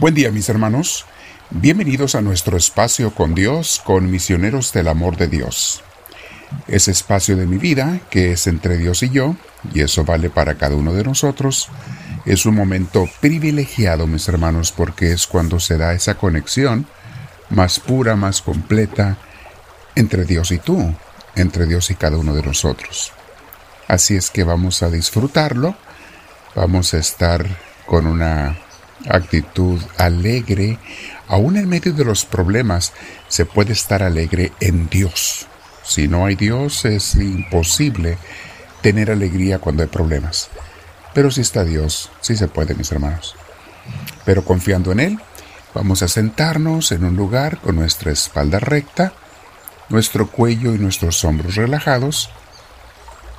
Buen día mis hermanos, bienvenidos a nuestro espacio con Dios, con misioneros del amor de Dios. Ese espacio de mi vida, que es entre Dios y yo, y eso vale para cada uno de nosotros, es un momento privilegiado, mis hermanos, porque es cuando se da esa conexión más pura, más completa, entre Dios y tú, entre Dios y cada uno de nosotros. Así es que vamos a disfrutarlo, vamos a estar con una actitud alegre, aún en medio de los problemas, se puede estar alegre en Dios. Si no hay Dios es imposible tener alegría cuando hay problemas. Pero si está Dios, sí se puede, mis hermanos. Pero confiando en Él, vamos a sentarnos en un lugar con nuestra espalda recta, nuestro cuello y nuestros hombros relajados.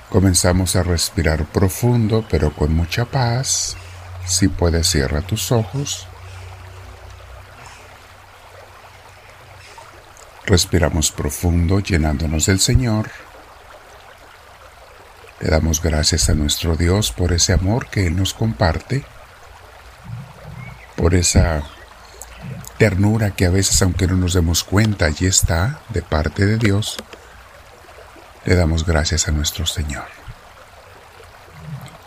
Comenzamos a respirar profundo pero con mucha paz si puedes, cierra tus ojos. Respiramos profundo llenándonos del Señor. Le damos gracias a nuestro Dios por ese amor que Él nos comparte, por esa ternura que a veces, aunque no nos demos cuenta, allí está de parte de Dios. Le damos gracias a nuestro Señor.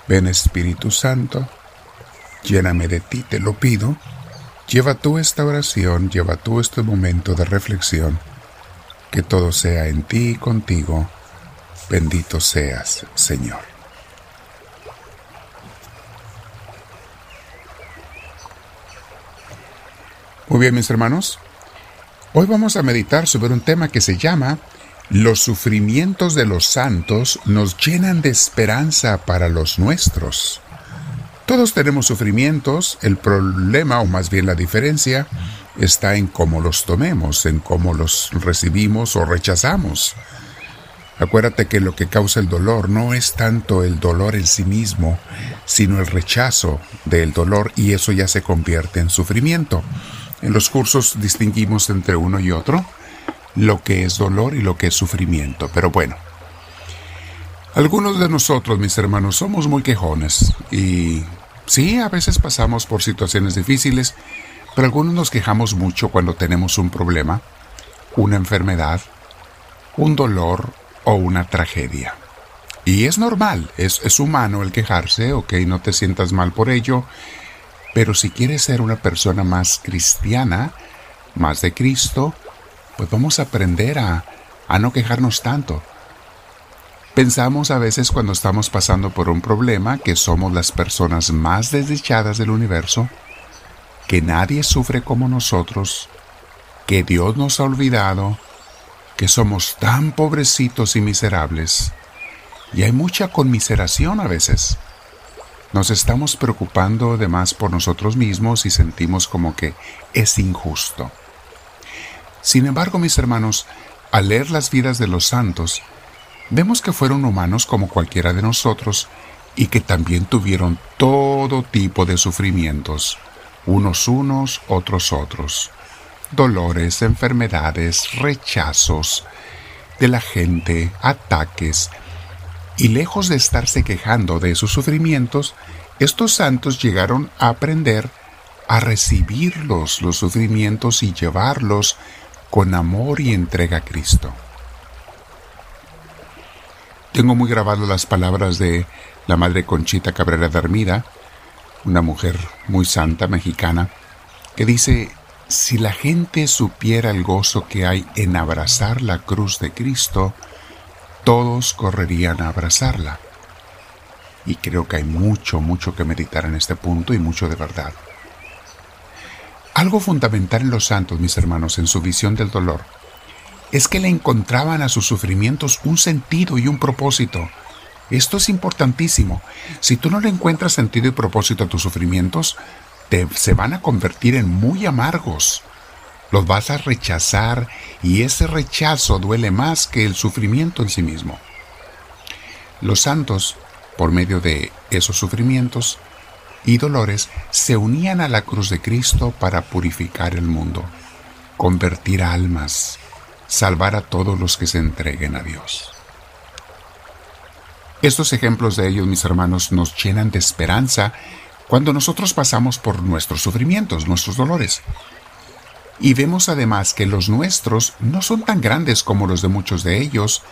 Ven Espíritu Santo lléname de ti, te lo pido. Lleva tú esta oración, lleva tú este momento de reflexión, que todo sea en ti y contigo. Bendito seas, Señor. Muy bien, mis hermanos. Hoy vamos a meditar sobre un tema que se llama Los sufrimientos de los santos nos llenan de esperanza para los nuestros. Todos tenemos sufrimientos, el problema, o más bien la diferencia, está en cómo los tomemos, en cómo los recibimos o rechazamos. Acuérdate que lo que causa el dolor no es tanto el dolor en sí mismo, sino el rechazo del dolor y eso ya se convierte en sufrimiento. En los cursos distinguimos entre uno y otro lo que es dolor y lo que es sufrimiento, pero bueno, algunos de nosotros, mis hermanos, somos muy quejones y sí, a veces pasamos por situaciones difíciles, pero algunos nos quejamos mucho cuando tenemos un problema, una enfermedad, un dolor o una tragedia. Y es normal, es, es humano el quejarse, ok, no te sientas mal por ello, pero si quieres ser una persona más cristiana, más de Cristo, pues vamos a aprender a, a no quejarnos tanto Pensamos a veces cuando estamos pasando por un problema que somos las personas más desdichadas del universo, que nadie sufre como nosotros, que Dios nos ha olvidado, que somos tan pobrecitos y miserables. Y hay mucha conmiseración a veces. Nos estamos preocupando de más por nosotros mismos y sentimos como que es injusto. Sin embargo, mis hermanos, al leer las vidas de los santos, vemos que fueron humanos como cualquiera de nosotros y que también tuvieron todo tipo de sufrimientos, unos unos, otros otros, dolores, enfermedades, rechazos de la gente, ataques, y lejos de estarse quejando de esos sufrimientos, estos santos llegaron a aprender a recibirlos, los sufrimientos, y llevarlos con amor y entrega a Cristo. Tengo muy grabadas las palabras de la madre Conchita Cabrera de Armida, una mujer muy santa mexicana, que dice, si la gente supiera el gozo que hay en abrazar la cruz de Cristo, todos correrían a abrazarla. Y creo que hay mucho, mucho que meditar en este punto y mucho de verdad. Algo fundamental en los santos, mis hermanos, en su visión del dolor, es que le encontraban a sus sufrimientos un sentido y un propósito. Esto es importantísimo. Si tú no le encuentras sentido y propósito a tus sufrimientos, te, se van a convertir en muy amargos. Los vas a rechazar y ese rechazo duele más que el sufrimiento en sí mismo. Los santos, por medio de esos sufrimientos y dolores, se unían a la cruz de Cristo para purificar el mundo, convertir almas, salvar a todos los que se entreguen a Dios. Estos ejemplos de ellos, mis hermanos, nos llenan de esperanza cuando nosotros pasamos por nuestros sufrimientos, nuestros dolores. Y vemos además que los nuestros no son tan grandes como los de muchos de ellos,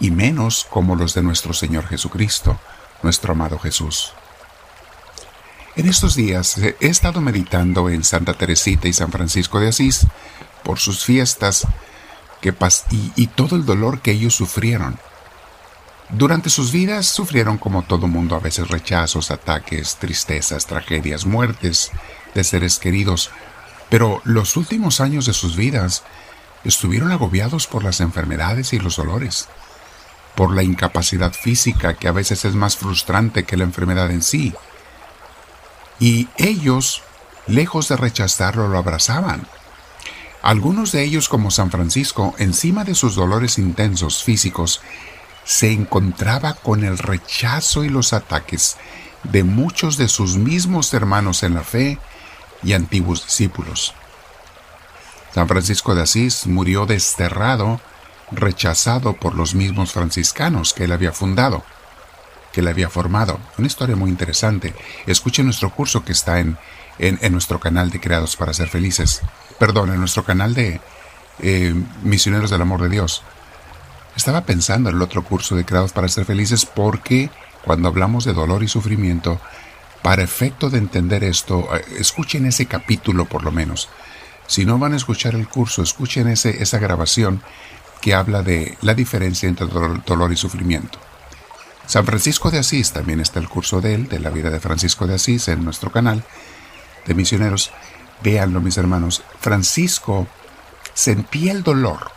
y menos como los de nuestro Señor Jesucristo, nuestro amado Jesús. En estos días he estado meditando en Santa Teresita y San Francisco de Asís por sus fiestas y, y todo el dolor que ellos sufrieron. Durante sus vidas sufrieron como todo mundo a veces rechazos, ataques, tristezas, tragedias, muertes de seres queridos, pero los últimos años de sus vidas estuvieron agobiados por las enfermedades y los dolores, por la incapacidad física que a veces es más frustrante que la enfermedad en sí. Y ellos, lejos de rechazarlo, lo abrazaban. Algunos de ellos, como San Francisco, encima de sus dolores intensos físicos, se encontraba con el rechazo y los ataques de muchos de sus mismos hermanos en la fe y antiguos discípulos. San Francisco de Asís murió desterrado, rechazado por los mismos franciscanos que él había fundado, que él había formado. Una historia muy interesante. Escuche nuestro curso que está en, en, nuestro canal de Creados para Ser Felices. Perdón, en nuestro canal de eh, Misioneros del Amor de Dios. Estaba pensando en el otro curso de Creados para ser felices porque cuando hablamos de dolor y sufrimiento, para efecto de entender esto, eh, escuchen ese capítulo por lo menos. Si no van a escuchar el curso, escuchen ese, esa grabación que habla de la diferencia entre dolor y sufrimiento. San Francisco de Asís, también está el curso de él, de la vida de Francisco de Asís, en nuestro canal de misioneros. Véanlo, mis hermanos. Francisco sentía el dolor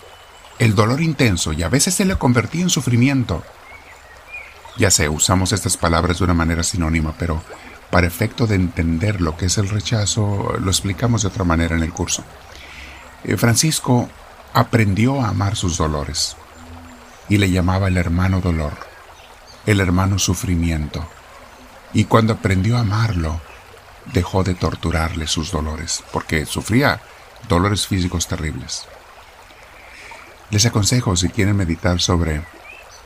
el dolor intenso y a veces se le convertía en sufrimiento. Ya sé, usamos estas palabras de una manera sinónima, pero para efecto de entender lo que es el rechazo, lo explicamos de otra manera en el curso. Eh, Francisco aprendió a amar sus dolores y le llamaba el hermano dolor, el hermano sufrimiento. Y cuando aprendió a amarlo, dejó de torturarle sus dolores, porque sufría dolores físicos terribles. Les aconsejo, si quieren meditar sobre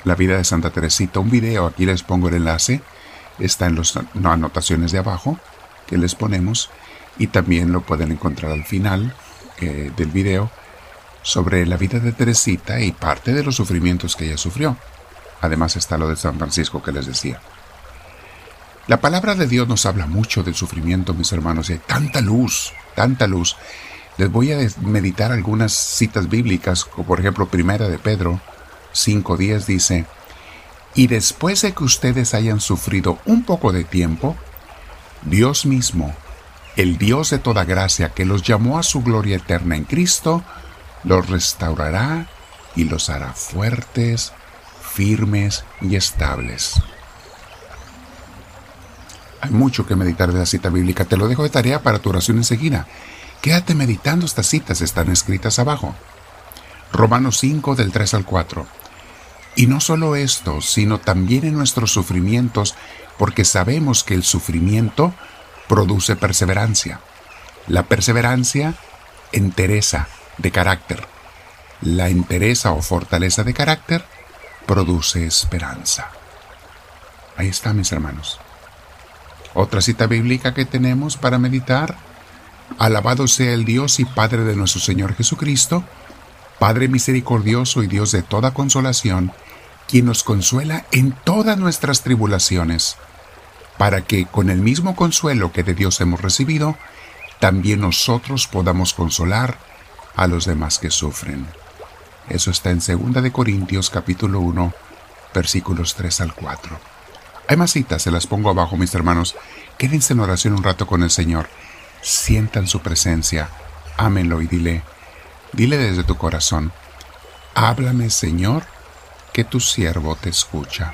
la vida de Santa Teresita, un video, aquí les pongo el enlace, está en las anotaciones de abajo que les ponemos y también lo pueden encontrar al final eh, del video sobre la vida de Teresita y parte de los sufrimientos que ella sufrió. Además está lo de San Francisco que les decía. La palabra de Dios nos habla mucho del sufrimiento, mis hermanos, hay tanta luz, tanta luz les voy a meditar algunas citas bíblicas, como por ejemplo Primera de Pedro 5.10 dice, y después de que ustedes hayan sufrido un poco de tiempo, Dios mismo, el Dios de toda gracia que los llamó a su gloria eterna en Cristo, los restaurará y los hará fuertes, firmes y estables. Hay mucho que meditar de la cita bíblica. Te lo dejo de tarea para tu oración enseguida. Quédate meditando, estas citas están escritas abajo. Romanos 5 del 3 al 4. Y no solo esto, sino también en nuestros sufrimientos, porque sabemos que el sufrimiento produce perseverancia. La perseverancia, entereza de carácter. La entereza o fortaleza de carácter produce esperanza. Ahí está, mis hermanos. Otra cita bíblica que tenemos para meditar Alabado sea el Dios y Padre de nuestro Señor Jesucristo, Padre misericordioso y Dios de toda consolación, quien nos consuela en todas nuestras tribulaciones, para que con el mismo consuelo que de Dios hemos recibido, también nosotros podamos consolar a los demás que sufren. Eso está en 2 de Corintios capítulo 1, versículos 3 al 4. Hay más citas, se las pongo abajo, mis hermanos. Quédense en oración un rato con el Señor sientan su presencia, ámenlo y dile, dile desde tu corazón, háblame Señor, que tu siervo te escucha.